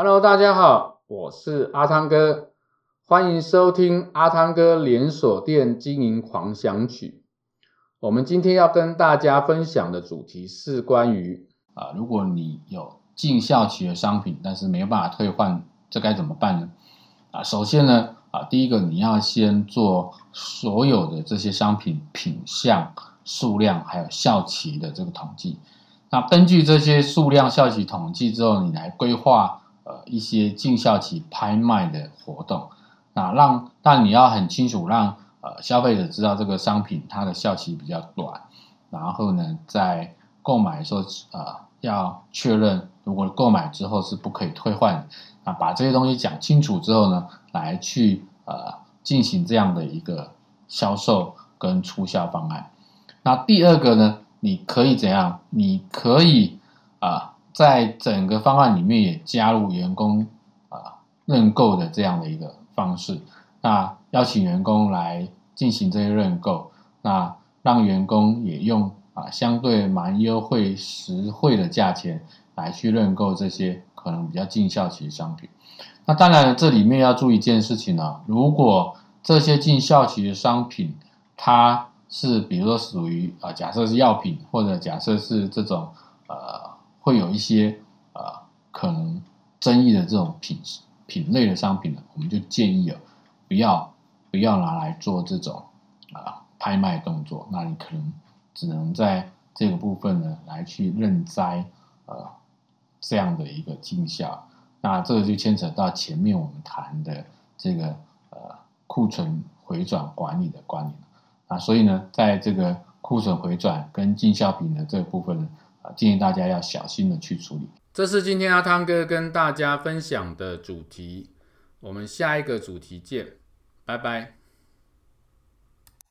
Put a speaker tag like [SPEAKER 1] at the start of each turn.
[SPEAKER 1] Hello，大家好，我是阿汤哥，欢迎收听阿汤哥连锁店经营狂想曲。我们今天要跟大家分享的主题是关于
[SPEAKER 2] 啊，如果你有进效期的商品，但是没有办法退换，这该怎么办呢？啊，首先呢，啊，第一个你要先做所有的这些商品品项、数量还有效期的这个统计。那根据这些数量、效期统计之后，你来规划呃一些近效期拍卖的活动。那让但你要很清楚，让呃消费者知道这个商品它的效期比较短。然后呢，在购买的时候呃要确认，如果购买之后是不可以退换的。那把这些东西讲清楚之后呢，来去呃进行这样的一个销售跟促销方案。那第二个呢？你可以怎样？你可以啊，在整个方案里面也加入员工啊认购的这样的一个方式，那邀请员工来进行这些认购，那让员工也用啊相对蛮优惠、实惠的价钱来去认购这些可能比较近效期的商品。那当然，这里面要注意一件事情呢，如果这些进效期的商品它是，比如说属于啊，假设是药品，或者假设是这种呃，会有一些呃可能争议的这种品品类的商品呢，我们就建议啊，不要不要拿来做这种啊、拍卖动作。那你可能只能在这个部分呢来去认栽呃这样的一个绩效。那这个就牵扯到前面我们谈的这个呃库存回转管理的观念。啊，所以呢，在这个库存回转跟进销品的这个部分呢，啊，建议大家要小心的去处理。
[SPEAKER 1] 这是今天阿汤哥跟大家分享的主题，我们下一个主题见，拜拜。